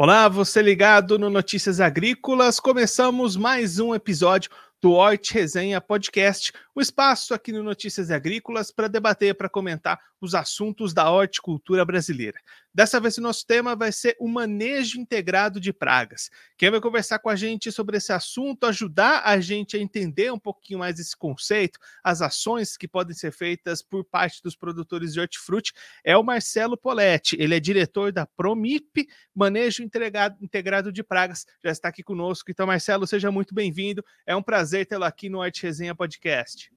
Olá, você ligado no Notícias Agrícolas. Começamos mais um episódio do Hort Resenha Podcast, o espaço aqui no Notícias Agrícolas para debater, para comentar os assuntos da horticultura brasileira. Dessa vez o nosso tema vai ser o manejo integrado de pragas. Quem vai conversar com a gente sobre esse assunto, ajudar a gente a entender um pouquinho mais esse conceito, as ações que podem ser feitas por parte dos produtores de hortifruti, é o Marcelo Poletti. Ele é diretor da Promip, Manejo Integrado de Pragas. Já está aqui conosco. Então, Marcelo, seja muito bem-vindo. É um prazer tê-lo aqui no Hort Resenha Podcast.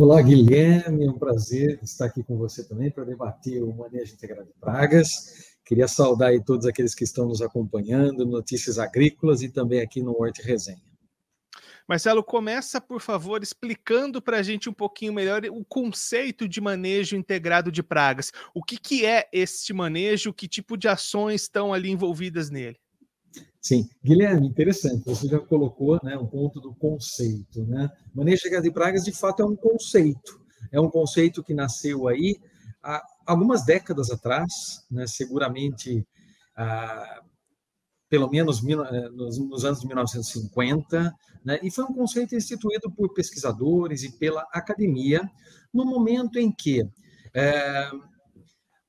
Olá, Guilherme, é um prazer estar aqui com você também para debater o manejo integrado de pragas. Queria saudar aí todos aqueles que estão nos acompanhando, Notícias Agrícolas e também aqui no Horte Resenha. Marcelo, começa, por favor, explicando para a gente um pouquinho melhor o conceito de manejo integrado de pragas. O que, que é este manejo? Que tipo de ações estão ali envolvidas nele? Sim, Guilherme, interessante. Você já colocou né, um ponto do conceito. Né? Manejo de pragas, de fato, é um conceito. É um conceito que nasceu aí há algumas décadas atrás, né, seguramente, ah, pelo menos eh, nos, nos, anos de 1950, né, e foi um conceito instituído por pesquisadores e pela academia, no momento em que eh,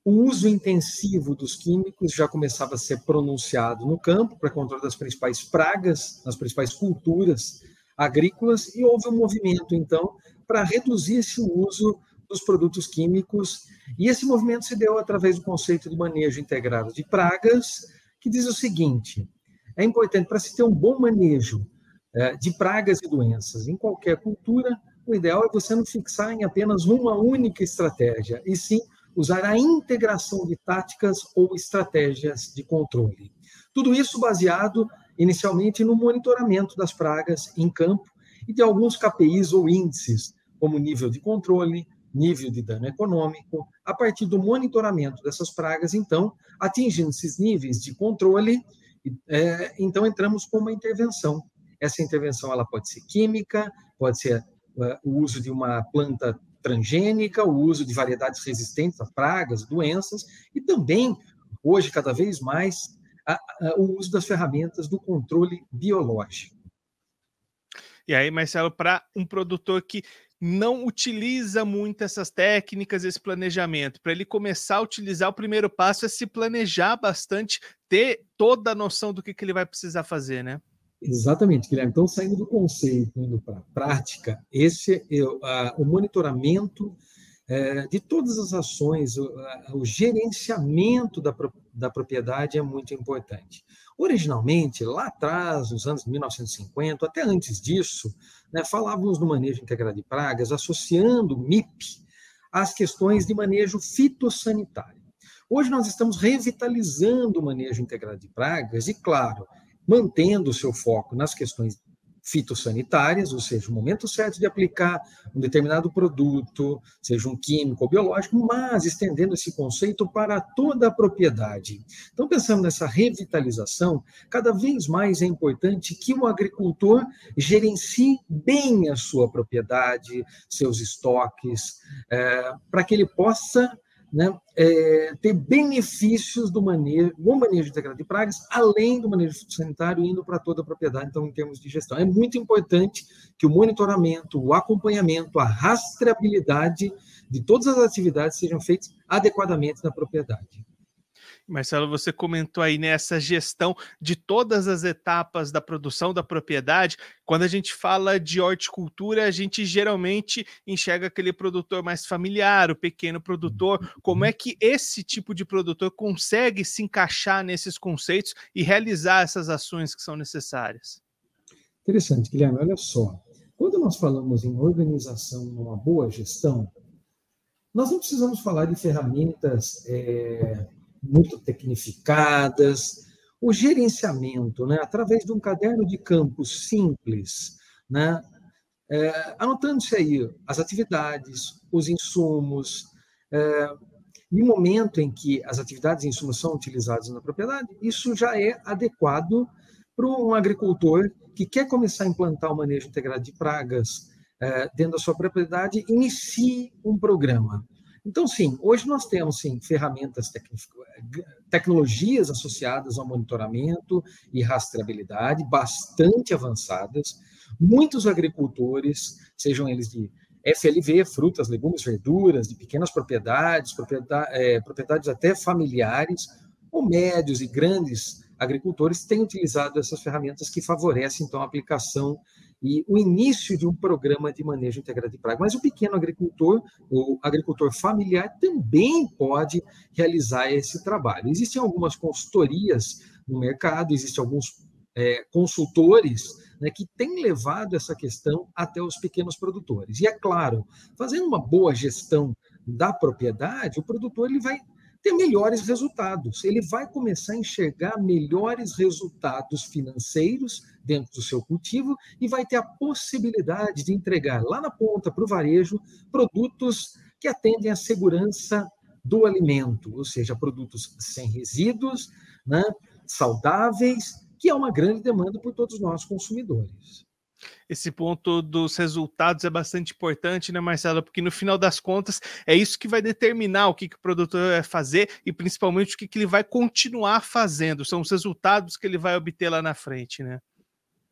o uso intensivo dos químicos já começava a ser pronunciado no campo para controle das principais pragas, das principais culturas agrícolas, e houve um movimento, então, para reduzir esse uso dos produtos químicos. E esse movimento se deu através do conceito de manejo integrado de pragas, que diz o seguinte: é importante para se ter um bom manejo é, de pragas e doenças em qualquer cultura, o ideal é você não fixar em apenas uma única estratégia, e sim usar a integração de táticas ou estratégias de controle. Tudo isso baseado inicialmente no monitoramento das pragas em campo e de alguns KPIs ou índices, como nível de controle, nível de dano econômico. A partir do monitoramento dessas pragas, então, atingindo esses níveis de controle, é, então entramos com uma intervenção. Essa intervenção ela pode ser química, pode ser uh, o uso de uma planta transgênica, o uso de variedades resistentes a pragas, doenças, e também, hoje, cada vez mais, a, a, o uso das ferramentas do controle biológico. E aí, Marcelo, para um produtor que não utiliza muito essas técnicas, esse planejamento, para ele começar a utilizar, o primeiro passo é se planejar bastante, ter toda a noção do que, que ele vai precisar fazer, né? Exatamente, Guilherme. Então, saindo do conceito, indo para a prática, esse é o monitoramento é, de todas as ações, o, gerenciamento da, da propriedade é muito importante. Originalmente, lá atrás, nos anos 1950, até antes disso, né, falávamos no manejo integrado de pragas, associando o MIP às questões de manejo fitossanitário. Hoje nós estamos revitalizando o manejo integrado de pragas e, claro, mantendo o seu foco nas questões fitossanitárias, ou seja, o momento certo de aplicar um determinado produto, seja um químico ou biológico, mas estendendo esse conceito para toda a propriedade. Então, pensando nessa revitalização, cada vez mais é importante que o agricultor gerencie bem a sua propriedade, seus estoques, é, para que ele possa né, é, ter benefícios do manejo, do manejo integrado de pragas, além do manejo sanitário, indo para toda a propriedade, então, em termos de gestão. É muito importante que o monitoramento, o acompanhamento, a rastreabilidade de todas as atividades sejam feitas adequadamente na propriedade. Marcelo, você comentou aí nessa gestão de todas as etapas da produção da propriedade. Quando a gente fala de horticultura, a gente geralmente enxerga aquele produtor mais familiar, o pequeno produtor. Como é que esse tipo de produtor consegue se encaixar nesses conceitos e realizar essas ações que são necessárias? Interessante, Guilherme. Olha só. Quando nós falamos em organização, uma boa gestão, nós não precisamos falar de ferramentas. É muito tecnificadas. O gerenciamento, né, através de um caderno de campo simples, né, é, anotando-se aí as atividades, os insumos, é, no momento em que as atividades e insumos são utilizados na propriedade, isso já é adequado para um agricultor que quer começar a implantar o manejo integrado de pragas é, dentro da sua propriedade, inicie um programa. Então, sim, hoje nós temos sim ferramentas tecnologias associadas ao monitoramento e rastreabilidade bastante avançadas. Muitos agricultores, sejam eles de FLV, frutas, legumes, verduras, de pequenas propriedades, propriedade, é, propriedades até familiares, ou médios e grandes agricultores, têm utilizado essas ferramentas que favorecem, então, a aplicação e o início de um programa de manejo integrado de praga. Mas o pequeno agricultor, o agricultor familiar, também pode realizar esse trabalho. Existem algumas consultorias no mercado, existem alguns é, consultores né, que têm levado essa questão até os pequenos produtores. E é claro, fazendo uma boa gestão da propriedade, o produtor ele vai ter melhores resultados. Ele vai começar a enxergar melhores resultados financeiros dentro do seu cultivo e vai ter a possibilidade de entregar lá na ponta para o varejo produtos que atendem à segurança do alimento, ou seja, produtos sem resíduos, né, saudáveis, que é uma grande demanda por todos nós consumidores esse ponto dos resultados é bastante importante, né, Marcelo? Porque no final das contas é isso que vai determinar o que, que o produtor vai fazer e principalmente o que, que ele vai continuar fazendo. São os resultados que ele vai obter lá na frente, né?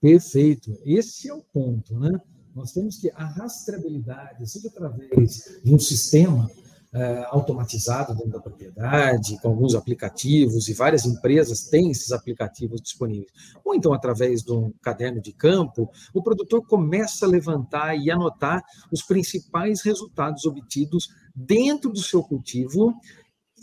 Perfeito. Esse é o ponto, né? Nós temos que a rastreabilidade, seja através de um sistema uh, automatizado dentro da propriedade, com alguns aplicativos, e várias empresas têm esses aplicativos disponíveis. Ou então, através de um caderno de campo, o produtor começa a levantar e anotar os principais resultados obtidos dentro do seu cultivo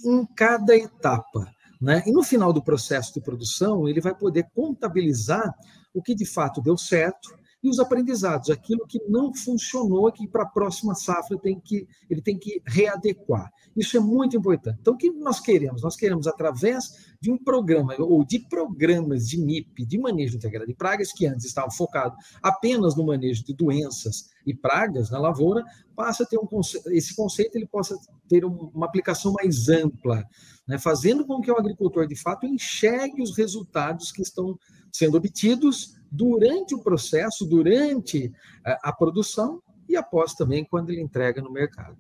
em cada etapa. Né? E no final do processo de produção, ele vai poder contabilizar o que de fato deu certo e os aprendizados, aquilo que não funcionou, que para a próxima safra tem que, ele tem que readequar. Isso é muito importante. Então, o que nós queremos? Nós queremos, através de um programa, ou de programas de MIP, de manejo integrado de pragas, que antes estavam focados apenas no manejo de doenças e pragas na lavoura, passa a ter um esse conceito ele possa ter uma aplicação mais ampla, né, fazendo com que o agricultor, de fato, enxergue os resultados que estão sendo obtidos durante o processo, durante a, a produção e após também quando ele entrega no mercado.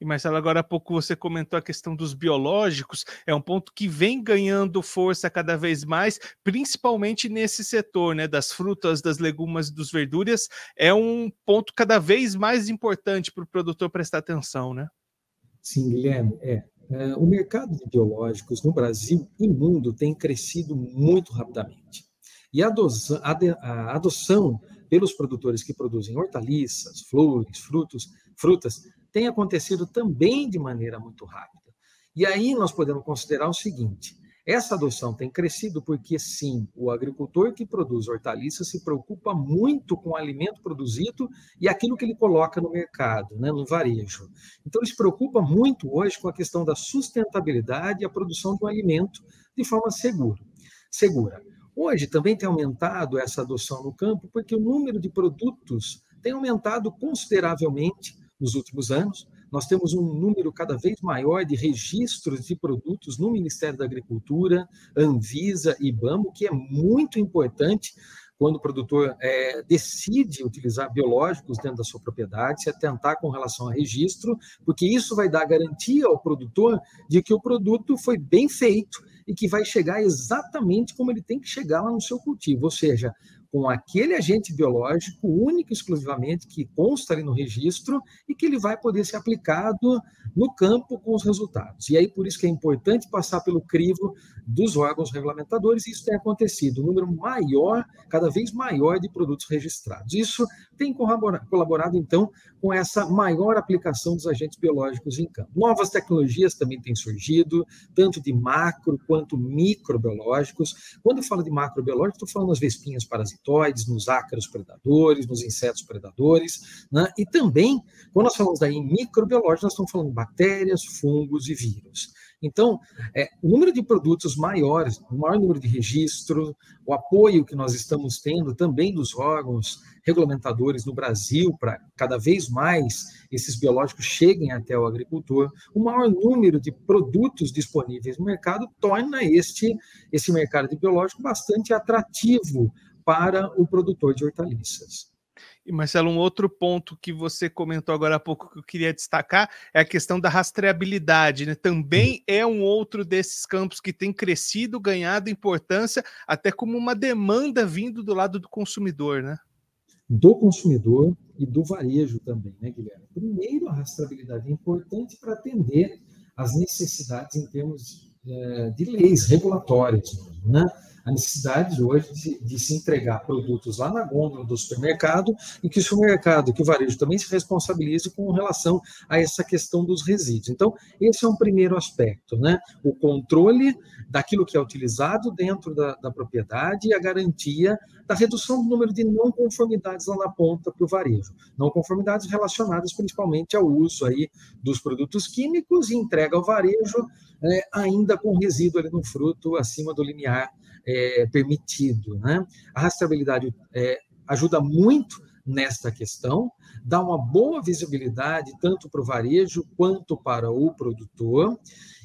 E Marcelo, agora há pouco você comentou a questão dos biológicos, é um ponto que vem ganhando força cada vez mais, principalmente nesse setor, né, das frutas, das legumas, dos verduras, é um ponto cada vez mais importante para o produtor prestar atenção, né? Sim, Guilherme, é. É. O mercado de biológicos no Brasil e mundo tem crescido muito rapidamente. E a adoção, a adoção pelos produtores que produzem hortaliças, flores, frutos, frutas, tem acontecido também de maneira muito rápida. E aí nós podemos considerar o seguinte: essa adoção tem crescido porque, sim, o agricultor que produz hortaliças se preocupa muito com o alimento produzido e aquilo que ele coloca no mercado, né, no varejo. Então, ele se preocupa muito hoje com a questão da sustentabilidade e a produção de um alimento de forma segura. segura. Hoje também tem aumentado essa adoção no campo, porque o número de produtos tem aumentado consideravelmente nos últimos anos. Nós temos um número cada vez maior de registros de produtos no Ministério da Agricultura, Anvisa e IBAMA, que é muito importante quando o produtor é, decide utilizar biológicos dentro da sua propriedade, se atentar com relação a registro, porque isso vai dar garantia ao produtor de que o produto foi bem feito e que vai chegar exatamente como ele tem que chegar lá no seu cultivo, ou seja, com aquele agente biológico único exclusivamente que consta ali no registro e que ele vai poder ser aplicado no campo com os resultados. E aí por isso que é importante passar pelo crivo dos órgãos regulamentadores, e isso tem acontecido, um número maior, cada vez maior de produtos registrados. Isso tem colaborado, então, com essa maior aplicação dos agentes biológicos em campo. Novas tecnologias também têm surgido, tanto de macro quanto microbiológicos. Quando eu falo de macrobiológicos, estou falando das vespinhas parasitoides, nos ácaros predadores, nos insetos predadores, né? e também, quando nós falamos daí em microbiológicos, nós estamos falando de bactérias, fungos e vírus. Então, é, o número de produtos maiores, o maior número de registro, o apoio que nós estamos tendo também dos órgãos regulamentadores no Brasil para cada vez mais esses biológicos cheguem até o agricultor, o maior número de produtos disponíveis no mercado torna este esse mercado de biológico bastante atrativo para o produtor de hortaliças. E Marcelo, um outro ponto que você comentou agora há pouco que eu queria destacar é a questão da rastreabilidade, né? Também é um outro desses campos que tem crescido, ganhado importância, até como uma demanda vindo do lado do consumidor, né? Do consumidor e do varejo também, né, Guilherme? Primeiro, a rastreabilidade é importante para atender às necessidades em termos é, de leis regulatórias, né? A necessidade hoje de, de, se entregar produtos lá na gôndola do supermercado e que o supermercado, que o varejo também se responsabilize com relação a essa questão dos resíduos. Então, esse é um primeiro aspecto, né? O controle daquilo que é utilizado dentro da, da propriedade e a garantia da redução do número de não conformidades lá na ponta para o varejo. Não conformidades relacionadas principalmente ao uso aí dos produtos químicos e entrega ao varejo é, ainda com resíduo ali no fruto acima do limiar é, permitido. Né? A rastreabilidade é, ajuda muito nesta questão, dá uma boa visibilidade tanto para o varejo quanto para o produtor,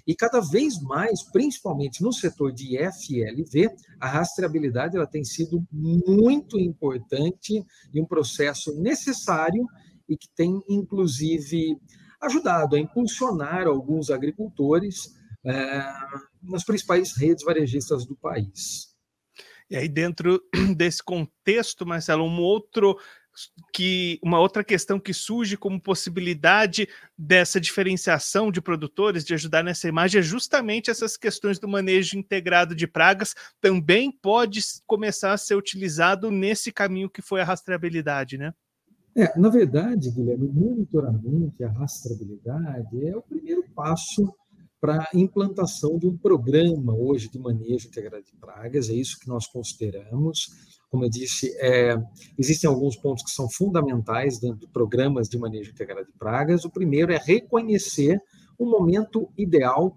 e cada vez mais, principalmente no setor de FLV, a rastreabilidade ela tem sido muito importante e um processo necessário e que tem, inclusive, ajudado a impulsionar alguns agricultores é, nas principais redes varejistas do país. E aí, dentro desse contexto, Marcelo, um outro que uma outra questão que surge como possibilidade dessa diferenciação de produtores, de ajudar nessa imagem, é justamente essas questões do manejo integrado de pragas, também pode começar a ser utilizado nesse caminho que foi a rastreabilidade, né? É, na verdade, Guilherme, o monitoramento e a rastreabilidade é o primeiro passo para a implantação de um programa hoje de manejo integrado de pragas, é isso que nós consideramos. Como eu disse, é, existem alguns pontos que são fundamentais dentro de programas de manejo integrado de pragas. O primeiro é reconhecer o momento ideal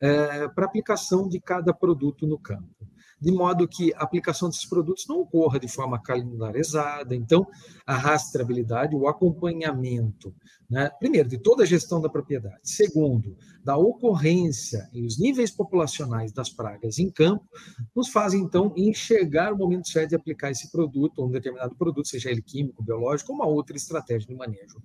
é, para aplicação de cada produto no campo de modo que a aplicação desses produtos não ocorra de forma calendarizada. Então, a rastreabilidade, o acompanhamento, né, primeiro, de toda a gestão da propriedade, segundo, da ocorrência e os níveis populacionais das pragas em campo, nos fazem, então, enxergar o momento certo de aplicar esse produto, ou um determinado produto, seja ele químico, biológico, ou uma outra estratégia de manejo.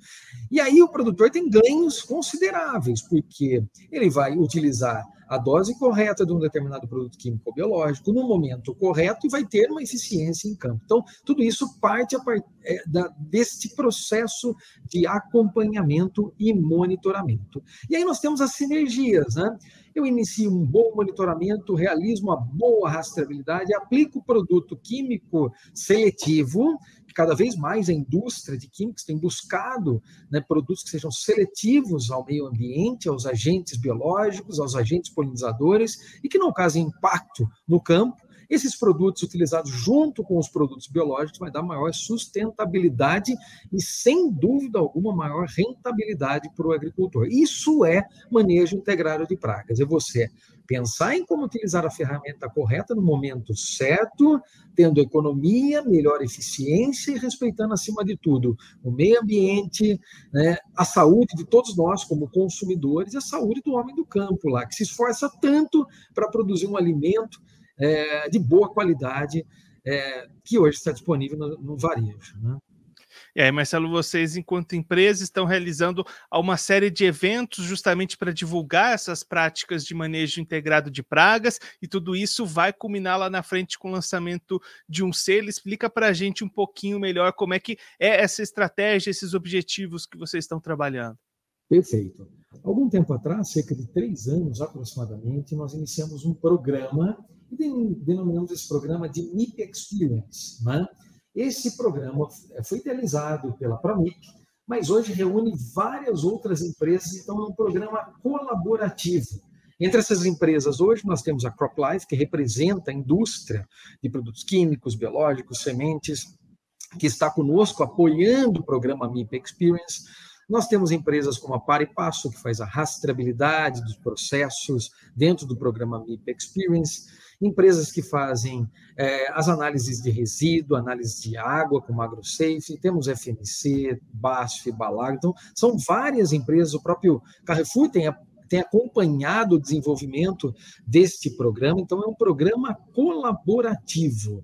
E aí o produtor tem ganhos consideráveis, porque ele vai utilizar a dose correta de um determinado produto químico ou biológico no momento correto e vai ter uma eficiência em campo. Então, tudo isso parte part... é, da, deste processo de acompanhamento e monitoramento. E aí nós temos as sinergias, né? Eu inicio um bom monitoramento, realizo uma boa rastreabilidade, aplico o produto químico seletivo, cada vez mais a indústria de químicos tem buscado né, produtos que sejam seletivos ao meio ambiente, aos agentes biológicos, aos agentes polinizadores e que não causem impacto no campo. Esses produtos utilizados junto com os produtos biológicos vai dar maior sustentabilidade e, sem dúvida alguma, maior rentabilidade para o agricultor. Isso é manejo integrado de pragas. É você pensar em como utilizar a ferramenta correta no momento certo, tendo economia, melhor eficiência e respeitando, acima de tudo, o meio ambiente, né, a saúde de todos nós como consumidores e a saúde do homem do campo lá, que se esforça tanto para produzir um alimento é, de boa qualidade é, que hoje está disponível no, no varejo. Né? E aí, Marcelo, vocês, enquanto empresa, estão realizando uma série de eventos justamente para divulgar essas práticas de manejo integrado de pragas, e tudo isso vai culminar lá na frente com o lançamento de um selo. Explica para a gente um pouquinho melhor como é que é essa estratégia, esses objetivos que vocês estão trabalhando. Perfeito. Algum tempo atrás, cerca de três anos aproximadamente, nós iniciamos um programa e denominamos esse programa de MIP Experience, né? Esse programa foi idealizado pela Promip, mas hoje reúne várias outras empresas, então é um programa colaborativo. Entre essas empresas, hoje nós temos a CropLife, que representa a indústria de produtos químicos, biológicos, sementes, que está conosco apoiando o programa MIP Experience. Nós temos empresas como a Pare Passo, que faz a rastreabilidade dos processos dentro do programa MIP Experience empresas que fazem é, as análises de resíduo, análise de água, como AgroSafe, temos FMC, BASF, Balag, então são várias empresas, o próprio Carrefour tem, tem acompanhado o desenvolvimento deste programa, então é um programa colaborativo.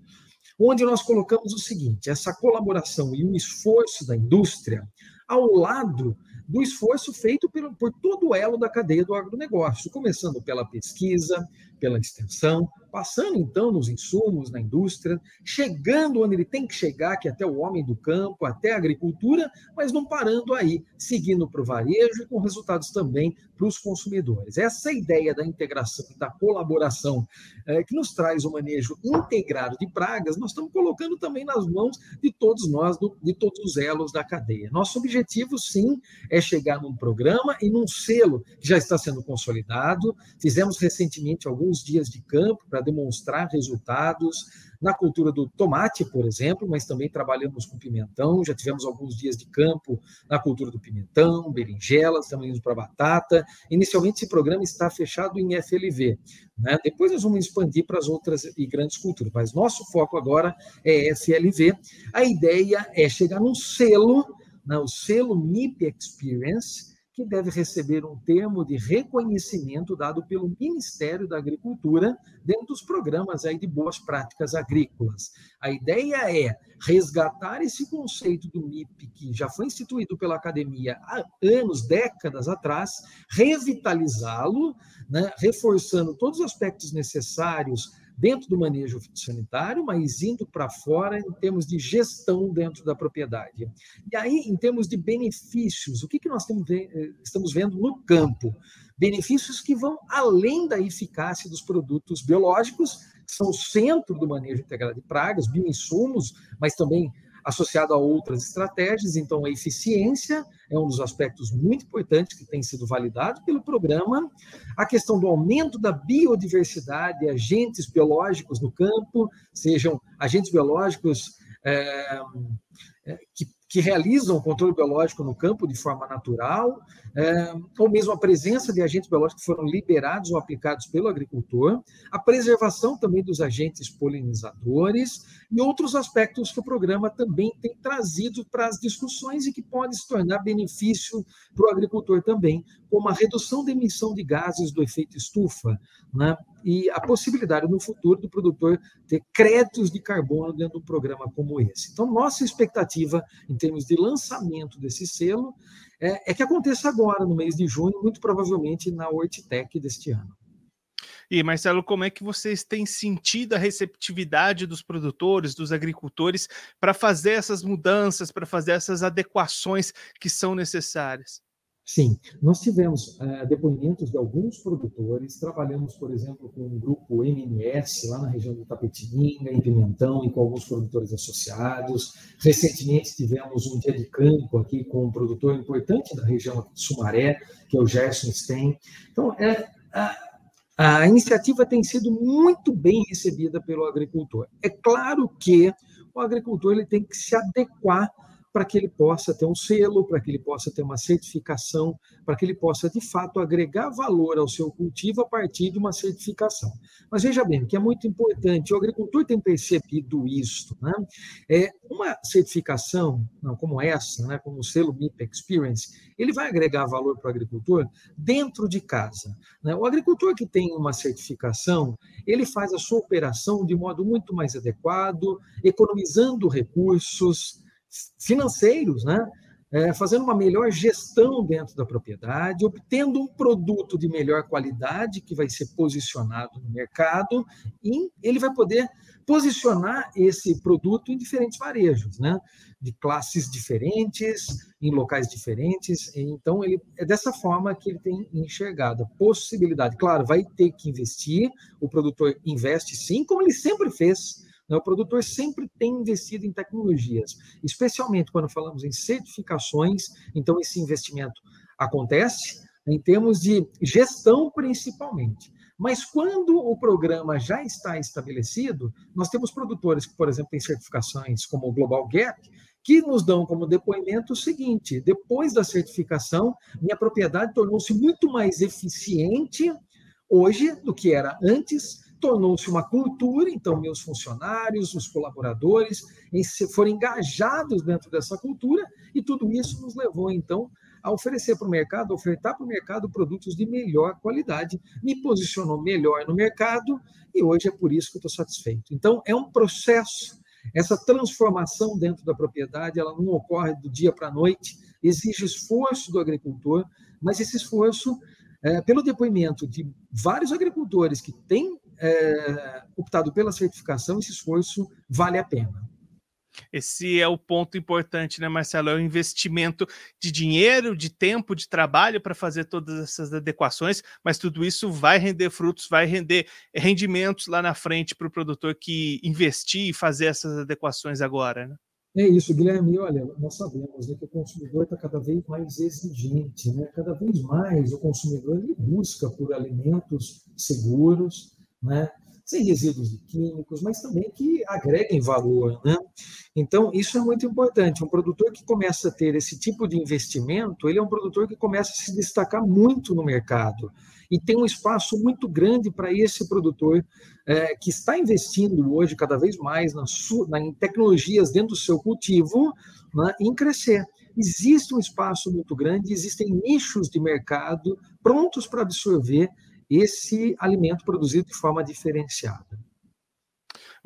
onde nós colocamos o seguinte: essa colaboração e o esforço da indústria ao lado do esforço feito por, por todo o elo da cadeia do agronegócio, começando pela pesquisa, pela extensão, passando então nos insumos, na indústria, chegando onde ele tem que chegar, que é até o homem do campo, até a agricultura, mas não parando aí, seguindo para o varejo e com resultados também para os consumidores. Essa ideia da integração, da colaboração, é, que nos traz o manejo integrado de pragas, nós estamos colocando também nas mãos de todos nós, do, de todos os elos da cadeia. Nosso objetivo, sim, é chegar num programa e num selo que já está sendo consolidado. Fizemos recentemente alguns dias de campo para demonstrar resultados na cultura do tomate, por exemplo, mas também trabalhamos com pimentão, já tivemos alguns dias de campo na cultura do pimentão, berinjela, estamos indo para batata. Inicialmente, esse programa está fechado em FLV. Né? Depois nós vamos expandir para as outras e grandes culturas, mas nosso foco agora é FLV. A ideia é chegar num selo, né? o selo MIP Experience, que deve receber um termo de reconhecimento dado pelo Ministério da Agricultura dentro dos programas aí de boas práticas agrícolas. A ideia é resgatar esse conceito do MIP, que já foi instituído pela academia há anos, décadas atrás, revitalizá-lo, né, reforçando todos os aspectos necessários dentro do manejo sanitário, mas indo para fora em termos de gestão dentro da propriedade. E aí, em termos de benefícios, o que, que nós eh, estamos vendo no campo? Benefícios que vão além da eficácia dos produtos biológicos, que são o centro do manejo integrado de pragas, bioinsumos, mas também associado a outras estratégias. Então, a eficiência é um dos aspectos muito importantes que tem sido validado pelo programa. A questão do aumento da biodiversidade, agentes biológicos no campo, sejam agentes biológicos é, que realizam o controle biológico no campo de forma natural, é, ou mesmo a presença de agentes biológicos que foram liberados ou aplicados pelo agricultor, a preservação também dos agentes polinizadores e outros aspectos que o programa também tem trazido para as discussões e que pode se tornar benefício para o agricultor também, como a redução da emissão de gases do efeito estufa, né? E a possibilidade no futuro do produtor ter créditos de carbono dentro de um programa como esse. Então, nossa expectativa em termos de lançamento desse selo é, é que aconteça agora, no mês de junho, muito provavelmente na Hortitec deste ano. E Marcelo, como é que vocês têm sentido a receptividade dos produtores, dos agricultores, para fazer essas mudanças, para fazer essas adequações que são necessárias? Sim, nós tivemos uh, depoimentos de alguns produtores, trabalhamos, por exemplo, com um grupo MMS lá na região do Tapetininga, em Pimentão, e com alguns produtores associados. Recentemente tivemos um dia de campo aqui com um produtor importante da região de Sumaré, que é o Gerson Stein. Então, é, a, a iniciativa tem sido muito bem recebida pelo agricultor. É claro que o agricultor ele tem que se adequar para que ele possa ter um selo, para que ele possa ter uma certificação, para que ele possa, de fato, agregar valor ao seu cultivo a partir de uma certificação. Mas veja bem, que é muito importante, o agricultor tem percebido isso. Né? É, uma certificação não, como essa, né, como o selo MIP Experience, ele vai agregar valor para o agricultor dentro de casa. Né? O agricultor que tem uma certificação, ele faz a sua operação de modo muito mais adequado, economizando recursos, financeiros, né? É, fazendo uma melhor gestão dentro da propriedade, obtendo um produto de melhor qualidade que vai ser posicionado no mercado e ele vai poder posicionar esse produto em diferentes varejos, né? de classes diferentes, em locais diferentes. Então, ele é dessa forma que ele tem enxergado a possibilidade. Claro, vai ter que investir, o produtor investe sim, como ele sempre fez? O produtor sempre tem investido em tecnologias, especialmente quando falamos em certificações, então esse investimento acontece em termos de gestão principalmente. Mas quando o programa já está estabelecido, nós temos produtores que, por exemplo, têm certificações como o Global Gap, que nos dão como depoimento o seguinte: depois da certificação, minha propriedade tornou-se muito mais eficiente hoje do que era antes, tornou-se uma cultura, então meus funcionários, os colaboradores, foram engajados dentro dessa cultura e tudo isso nos levou então a oferecer para o mercado, ofertar para o mercado produtos de melhor qualidade, me posicionou melhor no mercado e hoje é por isso que eu estou satisfeito. Então é um processo essa transformação dentro da propriedade, ela não ocorre do dia para a noite, exige esforço do agricultor, mas esse esforço, é, pelo depoimento de vários agricultores que têm é, optado pela certificação, esse esforço vale a pena. Esse é o ponto importante, né, Marcelo? É o investimento de dinheiro, de tempo, de trabalho para fazer todas essas adequações, mas tudo isso vai render frutos, vai render rendimentos lá na frente para o produtor que investir e fazer essas adequações agora, né? É isso, Guilherme. Olha, nós sabemos né, que o consumidor está cada vez mais exigente, né? Cada vez mais o consumidor ele busca por alimentos seguros, né? sem resíduos químicos, mas também que agreguem valor. Né? Então, isso é muito importante. Um produtor que começa a ter esse tipo de investimento, ele é um produtor que começa a se destacar muito no mercado. E tem um espaço muito grande para esse produtor é, que está investindo hoje cada vez mais na, na, em tecnologias dentro do seu cultivo né, em crescer existe um espaço muito grande, existem nichos de mercado prontos para absorver esse alimento produzido de forma diferenciada.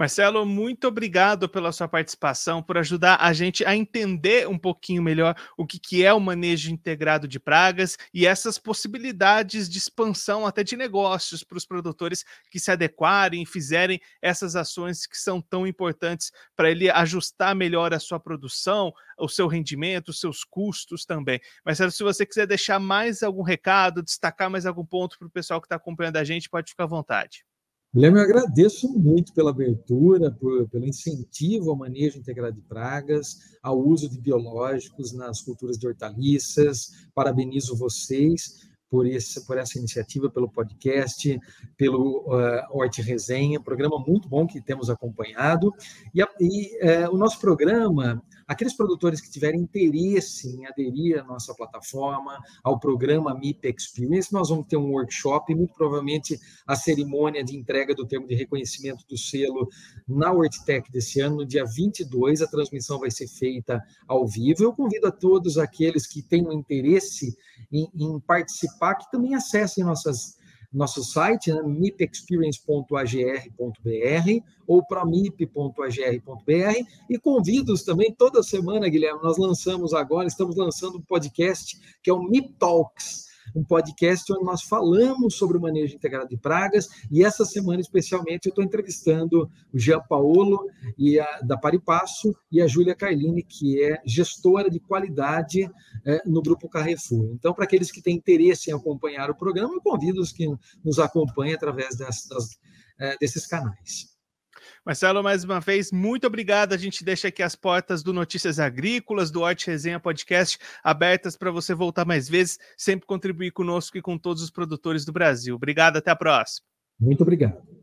Marcelo, muito obrigado pela sua participação, por ajudar a gente a entender um pouquinho melhor o que, que é o manejo integrado de pragas e essas possibilidades de expansão até de negócios para os produtores que se adequarem e fizerem essas ações que são tão importantes para ele ajustar melhor a sua produção, o seu rendimento, os seus custos também. Marcelo, se você quiser deixar mais algum recado, destacar mais algum ponto para o pessoal que está acompanhando a gente, pode ficar à vontade. Guilherme, eu agradeço muito pela abertura, por, pelo incentivo ao manejo integrado de pragas, ao uso de biológicos nas culturas de hortaliças. Parabenizo vocês por, esse, por essa iniciativa, pelo podcast, pelo uh, Resenha, programa muito bom que temos acompanhado. E, e uh, o nosso programa, aqueles produtores que tiverem interesse em aderir à nossa plataforma, ao programa MIP Experience, nós vamos ter um workshop, muito provavelmente a cerimônia de entrega do termo de reconhecimento do selo na WordTech desse ano, no dia 22, a transmissão vai ser feita ao vivo. Eu convido a todos aqueles que tenham interesse em, em participar, que também acessem nossas nosso site, né, mipexperience.agr.br ou promip.agr.br e convido-os também toda semana, Guilherme, nós lançamos agora, estamos lançando um podcast que é o MIP Talks, um podcast onde nós falamos sobre o manejo integrado de pragas. E essa semana, especialmente, eu estou entrevistando o Jean Paolo e a, da Paripasso e a Júlia Carlini, que é gestora de qualidade é, no Grupo Carrefour. Então, para aqueles que têm interesse em acompanhar o programa, eu convido os que nos acompanhem através é, desses canais. Marcelo, mais uma vez, muito obrigado. A gente deixa aqui as portas do Notícias Agrícolas, do Horte Resenha Podcast, abertas para você voltar mais vezes, sempre contribuir conosco e com todos os produtores do Brasil. Obrigado, até a próxima. Muito obrigado.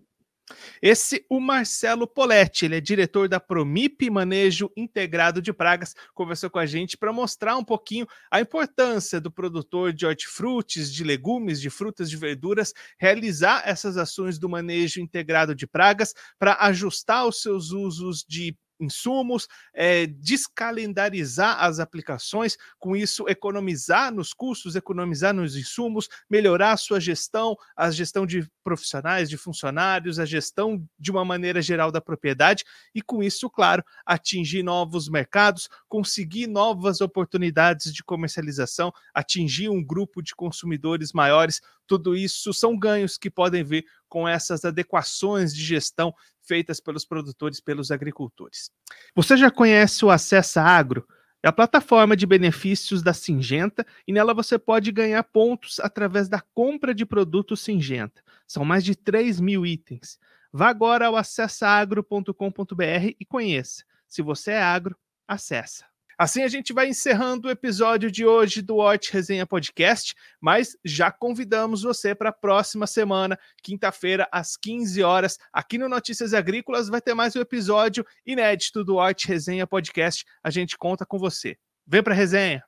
Esse o Marcelo Poletti, ele é diretor da Promip Manejo Integrado de Pragas, conversou com a gente para mostrar um pouquinho a importância do produtor de hortifrutis, de legumes, de frutas, de verduras, realizar essas ações do manejo integrado de pragas para ajustar os seus usos de insumos, é, descalendarizar as aplicações, com isso economizar nos custos, economizar nos insumos, melhorar a sua gestão, a gestão de profissionais, de funcionários, a gestão de uma maneira geral da propriedade e com isso, claro, atingir novos mercados, conseguir novas oportunidades de comercialização, atingir um grupo de consumidores maiores. Tudo isso são ganhos que podem vir com essas adequações de gestão feitas pelos produtores, pelos agricultores. Você já conhece o Acessa Agro? É a plataforma de benefícios da Singenta e nela você pode ganhar pontos através da compra de produtos Singenta. São mais de 3 mil itens. Vá agora ao acessaagro.com.br e conheça. Se você é agro, acessa. Assim a gente vai encerrando o episódio de hoje do Hort Resenha Podcast, mas já convidamos você para a próxima semana, quinta-feira, às 15 horas, aqui no Notícias Agrícolas, vai ter mais um episódio inédito do Hort Resenha Podcast. A gente conta com você. Vem para resenha!